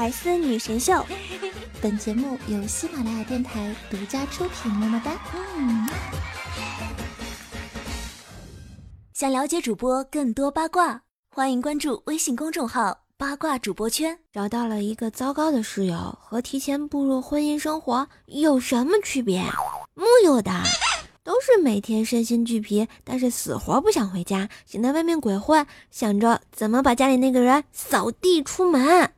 百思女神秀，本节目由喜马拉雅电台独家出品。么么哒！嗯。想了解主播更多八卦，欢迎关注微信公众号“八卦主播圈”。找到了一个糟糕的室友，和提前步入婚姻生活有什么区别？木有的。都是每天身心俱疲，但是死活不想回家，想在外面鬼混，想着怎么把家里那个人扫地出门。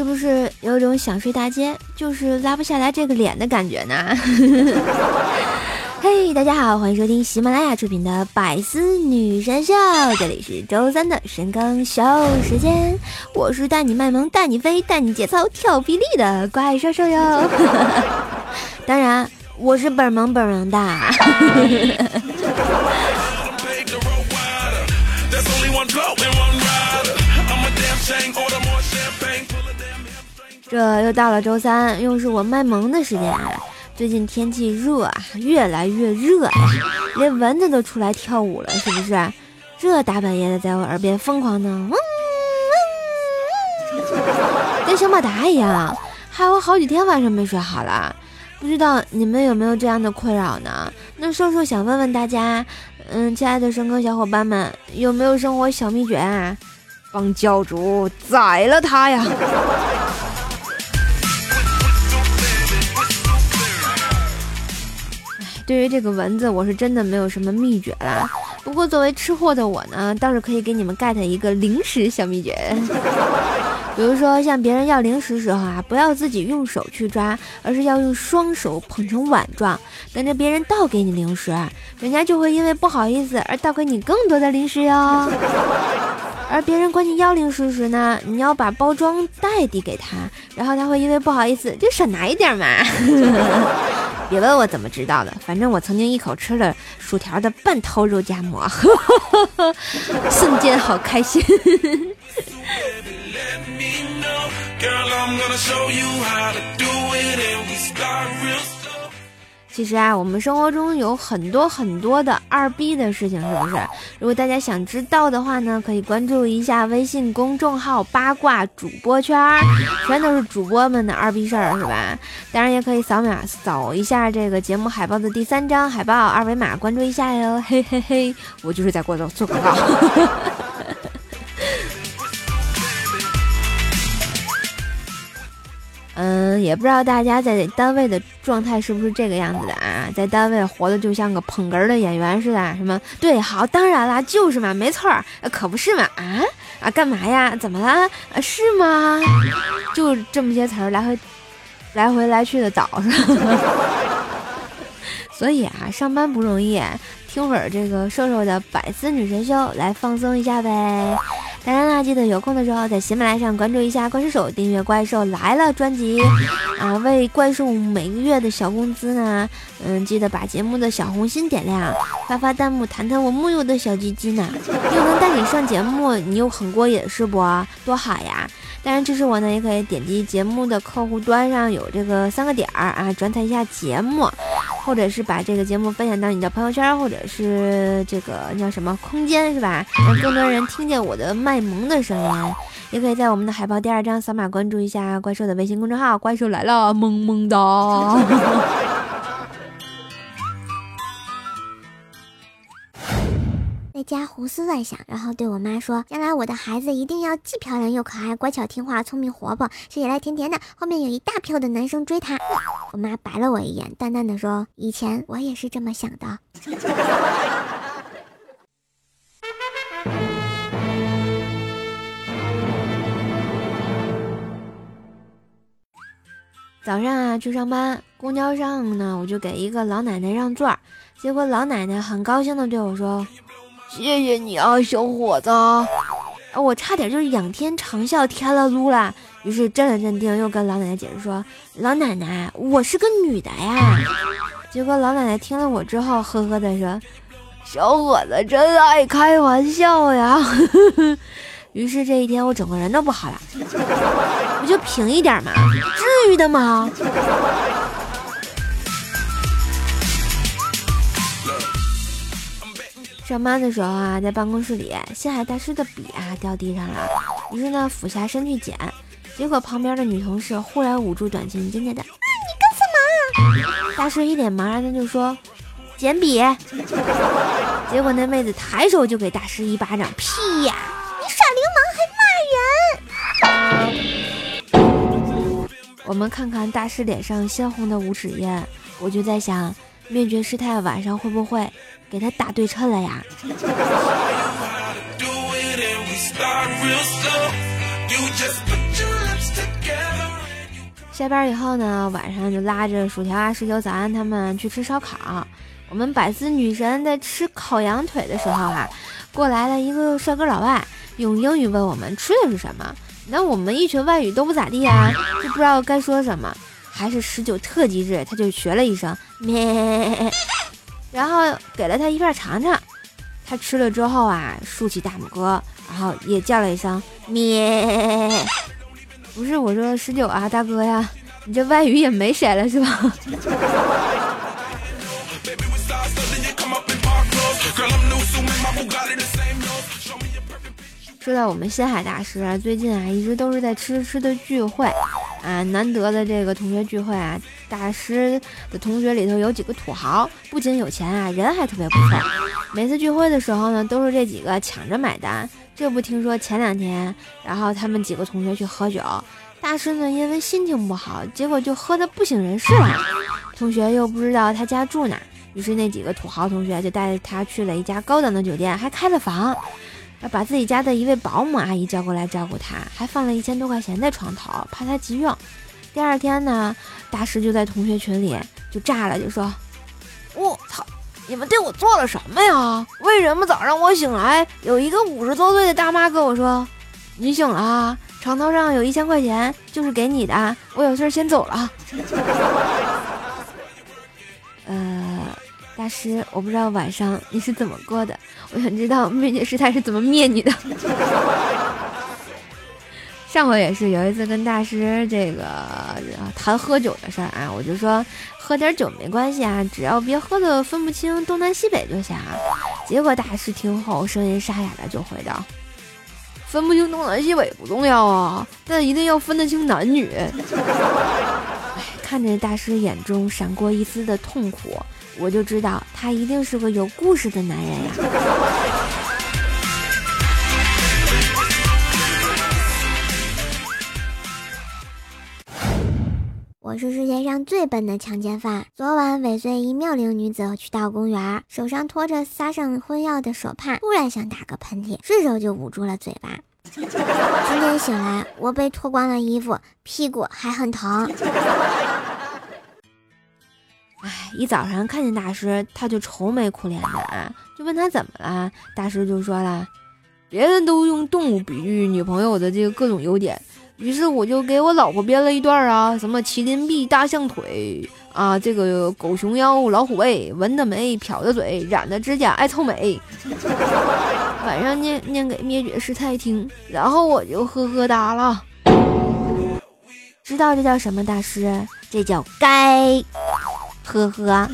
是不是有种想睡大街就是拉不下来这个脸的感觉呢？嘿，大家好，欢迎收听喜马拉雅出品的《百思女神秀》，这里是周三的神更秀时间，我是带你卖萌、带你飞、带你节操、跳霹雳的怪兽兽哟。当然。我是本萌本萌的。这又到了周三，又是我卖萌的时间。最近天气热啊，越来越热，连蚊子都出来跳舞了，是不是？这大半夜的在我耳边疯狂的嗡嗡嗡，跟小马达一样，害我好几天晚上没睡好了。不知道你们有没有这样的困扰呢？那瘦瘦想问问大家，嗯，亲爱的深坑小伙伴们，有没有生活小秘诀啊？帮教主宰了他呀！对于这个蚊子，我是真的没有什么秘诀啦。不过作为吃货的我呢，倒是可以给你们 get 一个零食小秘诀。比如说，向别人要零食时候啊，不要自己用手去抓，而是要用双手捧成碗状，等着别人倒给你零食，人家就会因为不好意思而倒给你更多的零食哟。而别人管你要零食时呢，你要把包装袋递给他，然后他会因为不好意思就少拿一点嘛。别问我怎么知道的，反正我曾经一口吃了薯条的半头肉夹馍，瞬间好开心。其实啊，我们生活中有很多很多的二逼的事情，是不是？如果大家想知道的话呢，可以关注一下微信公众号“八卦主播圈”，全都是主播们的二逼事儿，是吧？当然也可以扫码扫一下这个节目海报的第三张海报二维码，关注一下哟，嘿嘿嘿，我就是在过做做广告。嗯，也不知道大家在单位的状态是不是这个样子的啊？在单位活的就像个捧哏的演员似的，什么对，好，当然啦，就是嘛，没错儿，可不是嘛，啊啊，干嘛呀？怎么了？是吗？就这么些词儿来回来回来去的倒是。所以啊，上班不容易，听会儿这个瘦瘦的百思女神秀来放松一下呗。当然啦，记得有空的时候在喜马拉雅上关注一下怪兽手，订阅《怪兽来了》专辑 啊，为怪兽每个月的小工资呢，嗯，记得把节目的小红心点亮，发发弹幕，弹弹我木有的小鸡鸡呢，又能带你上节目，你又很过瘾是不？多好呀！当然支持我呢，也可以点击节目的客户端上有这个三个点儿啊，转载一下节目。或者是把这个节目分享到你的朋友圈，或者是这个叫什么空间是吧？让更多人听见我的卖萌的声音。也可以在我们的海报第二张扫码关注一下怪兽的微信公众号“怪兽来了”，萌萌哒。家胡思乱想，然后对我妈说：“将来我的孩子一定要既漂亮又可爱，乖巧听话，聪明活泼，吃起来甜甜的，后面有一大票的男生追她。”我妈白了我一眼，淡淡的说：“以前我也是这么想的。”早上啊，去上班，公交上呢，我就给一个老奶奶让座，结果老奶奶很高兴的对我说。谢谢你啊，小伙子。啊，我差点就是仰天长啸天了噜了。于是镇了镇定，又跟老奶奶解释说：“老奶奶，我是个女的呀。”结果老奶奶听了我之后，呵呵的说：“小伙子真爱开玩笑呀。” 于是这一天我整个人都不好了。不就平一点嘛，至于的吗？上班的时候啊，在办公室里，星海大师的笔啊掉地上了，于是呢俯下身去捡，结果旁边的女同事忽然捂住短裙，尖尖的：“啊，你干什么？”大师一脸茫然的就说：“捡笔。”结果那妹子抬手就给大师一巴掌：“屁呀，你耍流氓还骂人！”我们看看大师脸上鲜红的五指印，我就在想，灭绝师太晚上会不会？给他打对称了呀！下班以后呢，晚上就拉着薯条啊、十九、早安他们去吃烧烤。我们百思女神在吃烤羊腿的时候啊，过来了一个帅哥老外，用英语问我们吃的是什么。那我们一群外语都不咋地啊，就不知道该说什么。还是十九特机智，他就学了一声咩。然后给了他一片尝尝，他吃了之后啊，竖起大拇哥，然后也叫了一声咩。不是我说十九啊，大哥呀，你这外语也没谁了是吧？说到我们星海大师啊，最近啊，一直都是在吃吃的聚会。啊，难得的这个同学聚会啊，大师的同学里头有几个土豪，不仅有钱啊，人还特别不错。每次聚会的时候呢，都是这几个抢着买单。这不听说前两天，然后他们几个同学去喝酒，大师呢因为心情不好，结果就喝的不省人事了。同学又不知道他家住哪，于是那几个土豪同学就带着他去了一家高档的酒店，还开了房。把自己家的一位保姆阿姨叫过来照顾他，还放了一千多块钱在床头，怕他急用。第二天呢，大师就在同学群里就炸了，就说：“我操，你们对我做了什么呀？为什么早上我醒来，有一个五十多岁的大妈跟我说，你醒了，床头上有一千块钱，就是给你的，我有事先走了。”呃。大师，我不知道晚上你是怎么过的，我想知道灭绝师太是怎么灭你的。上回也是有一次跟大师这个谈喝酒的事儿啊，我就说喝点酒没关系啊，只要别喝的分不清东南西北就行啊。结果大师听后声音沙哑的就回道：“分不清东南西北不重要啊，但一定要分得清男女。”看着大师眼中闪过一丝的痛苦。我就知道他一定是个有故事的男人呀！我是世界上最笨的强奸犯。昨晚尾随一妙龄女子去到公园，手上托着撒上荤药的手帕，突然想打个喷嚏，顺手就捂住了嘴巴。今天醒来，我被脱光了衣服，屁股还很疼。哎，一早上看见大师，他就愁眉苦脸的啊，就问他怎么了。大师就说了，别人都用动物比喻女朋友的这个各种优点，于是我就给我老婆编了一段啊，什么麒麟臂、大象腿啊，这个狗熊腰、老虎背、纹的眉、漂的嘴、染的指甲、爱臭美。晚上念念给灭绝师太听，然后我就呵呵哒了。知道这叫什么？大师，这叫该。呵呵。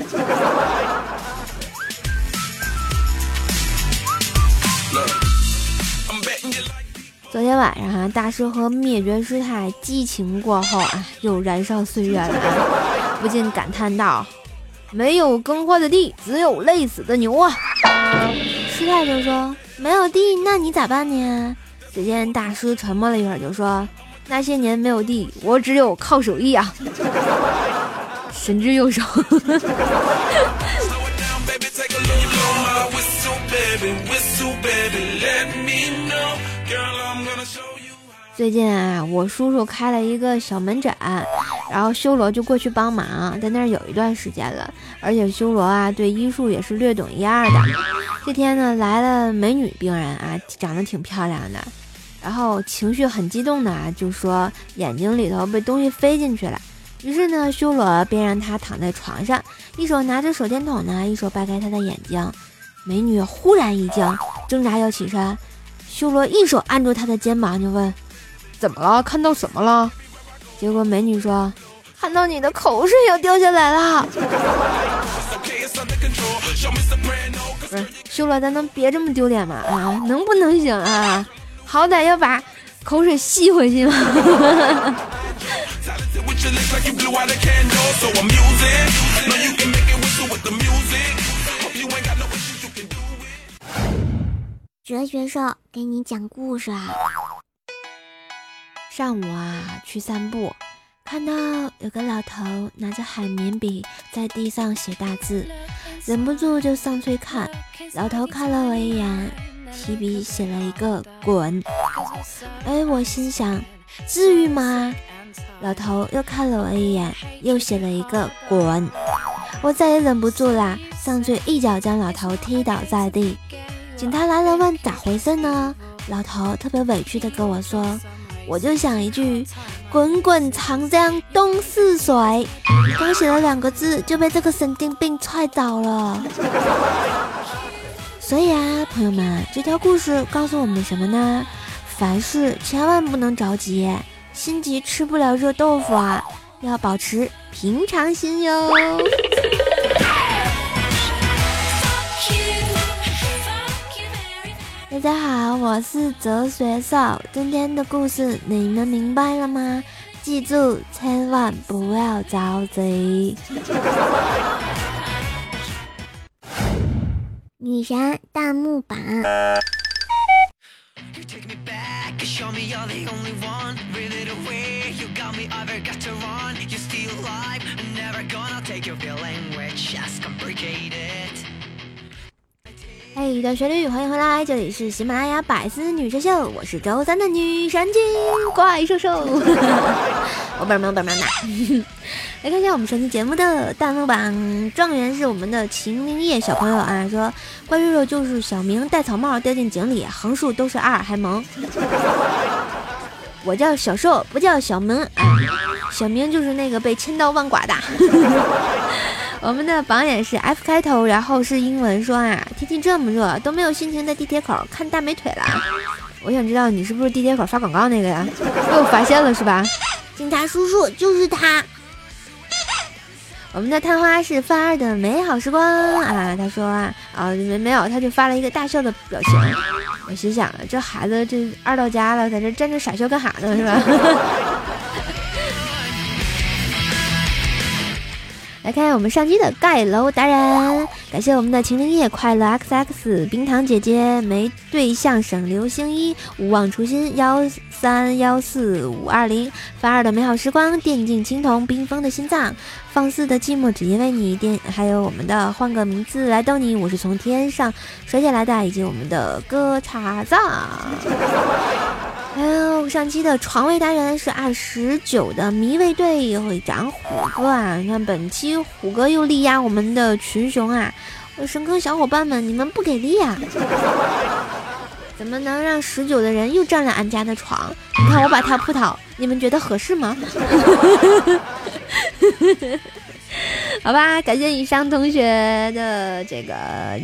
昨天晚上啊，大师和灭绝师太激情过后啊，又燃烧岁月了，不禁感叹道：“没有耕花的地，只有累死的牛啊！”师太就说：“没有地，那你咋办呢？”只见大师沉默了一会儿，就说：“那些年没有地，我只有靠手艺啊。”神之右手。最近啊，我叔叔开了一个小门诊，然后修罗就过去帮忙，在那儿有一段时间了，而且修罗啊对医术也是略懂一二的。这天呢，来了美女病人啊，长得挺漂亮的。然后情绪很激动的啊，就说眼睛里头被东西飞进去了。于是呢，修罗便让他躺在床上，一手拿着手电筒呢，一手掰开他的眼睛。美女忽然一惊，挣扎要起身，修罗一手按住她的肩膀，就问：“怎么了？看到什么了？”结果美女说：“看到你的口水要掉下来了。”不是修罗，咱能别这么丢脸吗？啊，能不能行啊？好歹要把口水吸回去嘛？哲学兽给你讲故事啊。上午啊，去散步，看到有个老头拿着海绵笔在地上写大字，忍不住就上去看。老头看了我一眼，提笔写了一个“滚”。哎，我心想，至于吗？老头又看了我一眼，又写了一个“滚”。我再也忍不住啦，上去一脚将老头踢倒在地。警察来了，问咋回事呢？老头特别委屈的跟我说：“我就想一句‘滚滚长江东逝水’，刚写了两个字就被这个神经病踹倒了。”所以啊，朋友们，这条故事告诉我们什么呢？凡事千万不能着急，心急吃不了热豆腐啊，要保持平常心哟。大家好，我是哲学少。今天的故事你们明白了吗？记住，千万不要着急。女神弹幕版。嘿，一段旋律，欢迎回来，这里是喜马拉雅百思女神秀，我是周三的女神经怪兽兽，我本萌本萌的。来看一下我们上期节目的弹幕榜，状元是我们的秦明叶小朋友啊，说怪兽兽就是小明戴草帽掉进井里，横竖都是二，还萌。我叫小兽，不叫小明，啊，小明就是那个被千刀万剐的。我们的榜眼是 F 开头，然后是英文，说啊，天气这么热，都没有心情在地铁口看大美腿了。我想知道你是不是地铁口发广告那个呀？被我发现了是吧？警察叔叔就是他。我们的探花是范二的美好时光啊，他说啊啊没没有，他就发了一个大笑的表情。我心想，这孩子这二到家了，在这站着傻笑干哈呢？是吧？来看我们上期的盖楼达人，感谢我们的秦灵叶、快乐 X X、冰糖姐姐、没对象省流星一、勿忘初心幺三幺四五二零、范二的美好时光、电竞青铜、冰封的心脏、放肆的寂寞只因为你电，还有我们的换个名字来逗你，我是从天上摔下来的，以及我们的哥查藏。哎呦上期的床位单元是二十九的迷味队会长虎哥啊！你看本期虎哥又力压我们的群雄啊！神坑小伙伴们，你们不给力啊？怎么能让十九的人又占了俺家的床？你看我把他扑倒，你们觉得合适吗？好吧，感谢以上同学的这个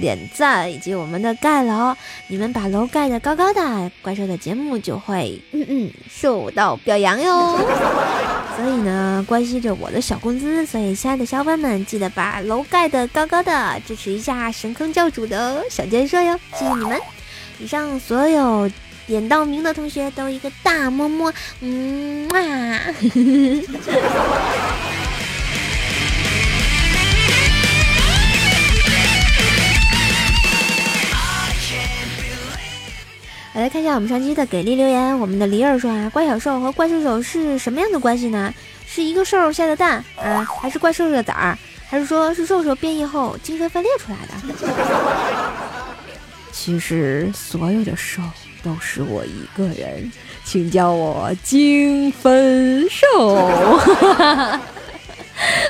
点赞以及我们的盖楼，你们把楼盖得高高的，怪兽的节目就会嗯嗯受到表扬哟。所以呢，关系着我的小工资，所以亲爱的小伙伴们，记得把楼盖得高高的，支持一下神坑教主的小建设哟，谢谢你们！以上所有点到名的同学都一个大么么，嗯啊。来看一下我们上期的给力留言，我们的梨儿说啊，怪小兽和怪兽兽是什么样的关系呢？是一个兽下的蛋啊，还是怪兽兽的崽儿，还是说是兽兽变异后精神分裂出来的？其实所有的兽都是我一个人，请叫我精分兽。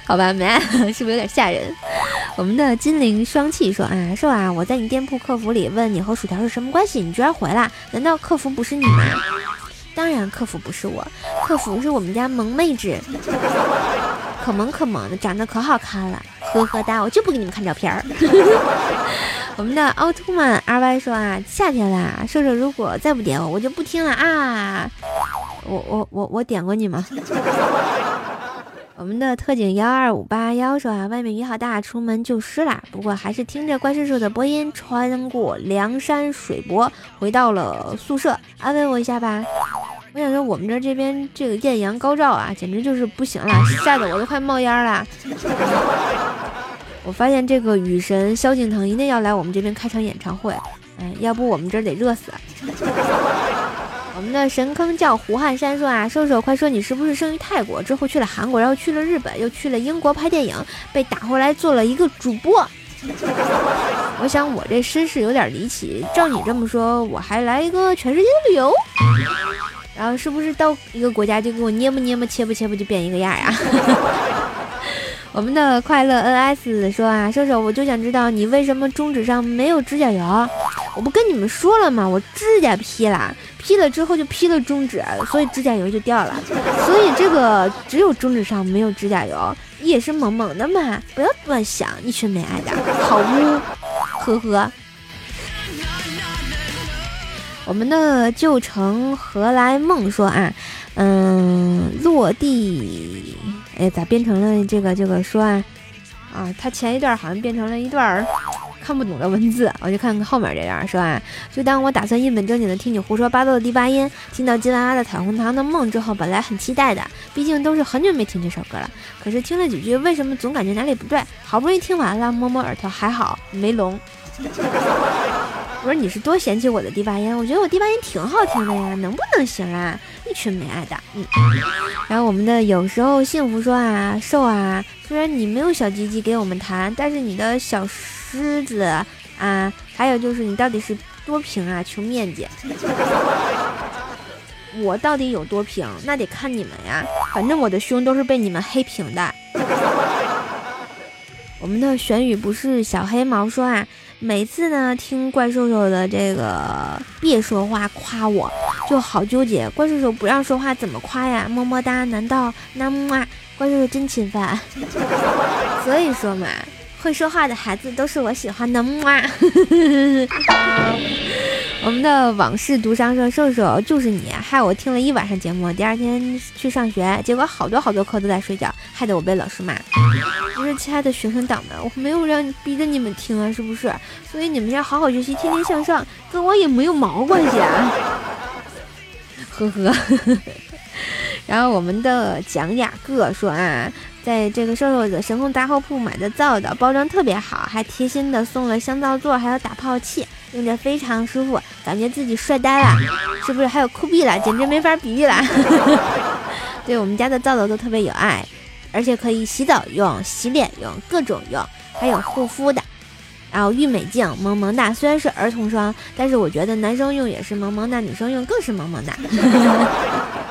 好吧，没，是不是有点吓人？我们的金灵双气说啊，兽啊，我在你店铺客服里问你和薯条是什么关系，你居然回了，难道客服不是你吗？当然客服不是我，客服是我们家萌妹纸，可萌可萌的，长得可好看了，呵呵哒，我就不给你们看照片儿。我们的奥特曼 R Y 说啊，夏天啦，瘦瘦如果再不点我，我就不听了啊！我我我我点过你吗？我们的特警幺二五八幺说啊，外面雨好大，出门就湿啦。不过还是听着怪叔叔的播音，穿过梁山水泊，回到了宿舍，安慰我一下吧。我想说，我们这这边这个艳阳高照啊，简直就是不行了，晒得我都快冒烟了。我发现这个雨神萧敬腾一定要来我们这边开场演唱会，哎，要不我们这儿得热死。我们的神坑叫胡汉山说啊，瘦瘦快说你是不是生于泰国，之后去了韩国，然后去了日本，又去了英国拍电影，被打回来做了一个主播。我想我这身世有点离奇，照你这么说，我还来一个全世界旅游，然后是不是到一个国家就给我捏吧捏吧切吧切吧就变一个样呀？我们的快乐 NS 说啊，瘦瘦，我就想知道你为什么中指上没有指甲油？我不跟你们说了吗？我指甲劈了，劈了之后就劈了中指，所以指甲油就掉了。所以这个只有中指上没有指甲油，也是萌萌的嘛！不要乱想，一群没爱的，好污，呵呵。我们的旧城何来梦说啊，嗯，落地。哎，咋变成了这个这个说啊？啊，他前一段好像变成了一段儿看不懂的文字，我就看看后面这段说啊。就当我打算一本正经的听你胡说八道的第八音，听到金娃娃的彩虹糖的梦之后，本来很期待的，毕竟都是很久没听这首歌了。可是听了几句，为什么总感觉哪里不对？好不容易听完了，摸摸耳朵，还好没聋。我说你是多嫌弃我的第八音？我觉得我第八音挺好听的呀，能不能行啊？一群没爱的，嗯。然后我们的有时候幸福说啊，瘦啊，虽然你没有小鸡鸡给我们弹，但是你的小狮子啊，还有就是你到底是多平啊？求面积。我到底有多平？那得看你们呀。反正我的胸都是被你们黑平的。我们的玄宇不是小黑毛说啊。每次呢，听怪兽兽的这个别说话夸我，就好纠结。怪兽兽不让说话怎么夸呀？么么哒？难道那么怪兽兽真侵犯？所以说嘛，会说话的孩子都是我喜欢的么。我们的往事独伤说，瘦瘦就是你，害我听了一晚上节目，第二天去上学，结果好多好多课都在睡觉，害得我被老师骂。不是亲爱的学生党们，我没有让你逼着你们听啊，是不是？所以你们要好好学习，天天向上，跟我也没有毛关系啊。呵呵。然后我们的蒋雅各说啊，在这个瘦瘦的神空杂货铺买的皂的，包装特别好，还贴心的送了香皂座，还有打泡器。用着非常舒服，感觉自己帅呆了，是不是？还有酷毙了，简直没法比喻了。对我们家的皂皂都特别有爱，而且可以洗澡用、洗脸用、各种用，还有护肤的。然后郁美净萌萌哒，虽然是儿童霜，但是我觉得男生用也是萌萌哒，女生用更是萌萌哒。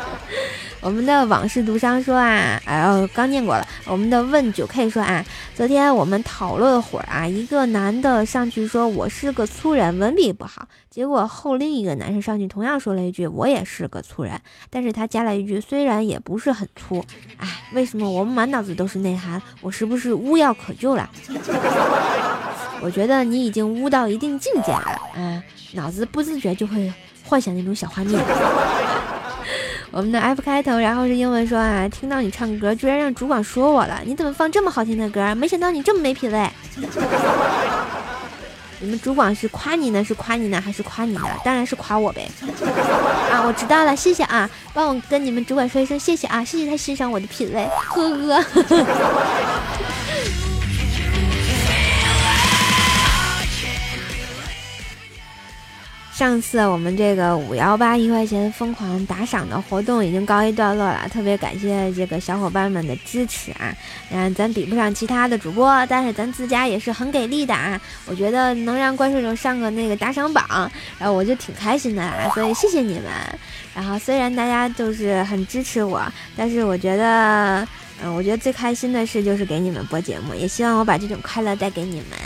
我们的往事独伤说啊，哎呦，刚念过了。我们的问九 K 说啊，昨天我们讨论会儿啊，一个男的上去说我是个粗人，文笔不好。结果后另一个男生上去同样说了一句我也是个粗人，但是他加了一句虽然也不是很粗。哎，为什么我们满脑子都是内涵？我是不是污药可救了？我觉得你已经污到一定境界了，嗯，脑子不自觉就会幻想那种小画面。我们的 F 开头，然后是英文说啊，听到你唱歌，居然让主管说我了，你怎么放这么好听的歌？没想到你这么没品位。你们主管是夸你呢，是夸你呢，还是夸你呢？当然是夸我呗。啊，我知道了，谢谢啊，帮我跟你们主管说一声谢谢啊，谢谢他欣赏我的品味，呵呵。上次我们这个五幺八一块钱疯狂打赏的活动已经告一段落了，特别感谢这个小伙伴们的支持啊！嗯，咱比不上其他的主播，但是咱自家也是很给力的啊！我觉得能让怪兽兽上个那个打赏榜，然后我就挺开心的啦，所以谢谢你们。然后虽然大家就是很支持我，但是我觉得。嗯，我觉得最开心的事就是给你们播节目，也希望我把这种快乐带给你们。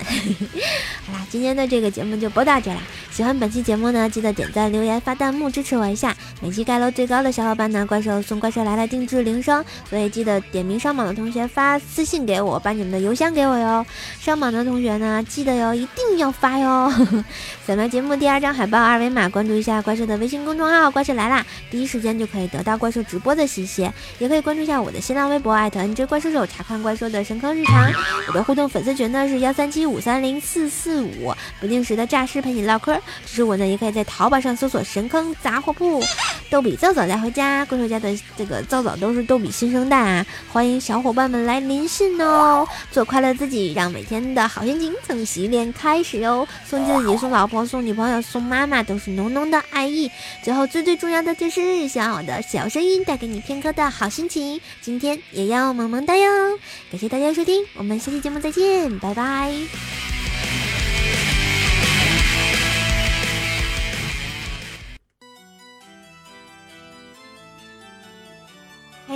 好啦，今天的这个节目就播到这啦。喜欢本期节目呢，记得点赞、留言、发弹幕支持我一下。每期盖楼最高的小伙伴呢，怪兽送怪兽来了定制铃声，所以记得点名上榜的同学发私信给我，把你们的邮箱给我哟。上榜的同学呢，记得哟，一定要发哟。扫描节目第二张海报二维码，关注一下怪兽的微信公众号“怪兽来啦”，第一时间就可以得到怪兽直播的信息。也可以关注一下我的新浪微博啊艾特 NJ 怪兽手，查看怪兽的神坑日常。我的互动粉丝群呢是幺三七五三零四四五，不定时的诈尸陪你唠嗑。支持我呢，也可以在淘宝上搜索“神坑杂货铺”，逗比皂皂带回家。怪兽家的这个皂皂都是逗比新生代啊，欢迎小伙伴们来临信哦。做快乐自己，让每天的好心情从洗脸开始哦。送自己、送老婆、送女朋友、送妈妈，都是浓浓的爱意。最后最最重要的就是希望我的小声音带给你片刻的好心情。今天也要萌萌哒哟！感谢大家收听，我们下期节目再见，拜拜。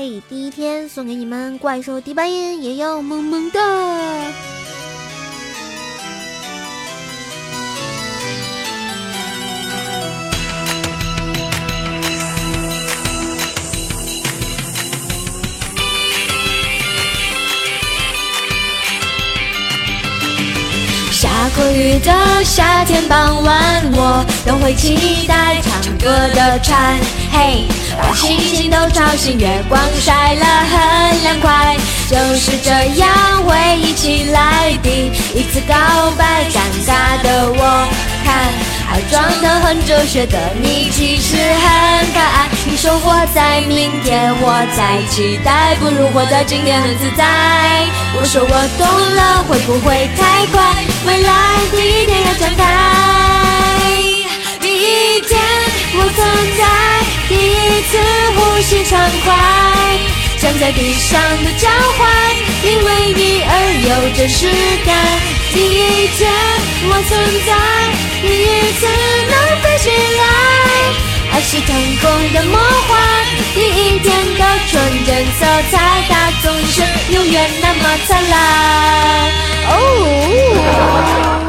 嘿，第一天送给你们怪兽第八音，也要萌萌哒。下过雨的夏天傍晚，我都会期待唱歌的蝉。嘿，把星星都吵醒，月光晒了很凉快。就是这样，回忆起来，第一次告白，尴尬的我，看，还装得很哲学的你，其实很可爱。你说活在明天，我在期待，不如活在今天很自在。我说我懂了，会不会太快？未来第一天要展开，第一天我存在，第一次呼吸畅快，站在地上的脚踝，因为你而有真实感。第一天我存在，第一次能飞起来。爱是腾空的魔幻，第一天的纯真色彩，它总是永远那么灿烂。哦。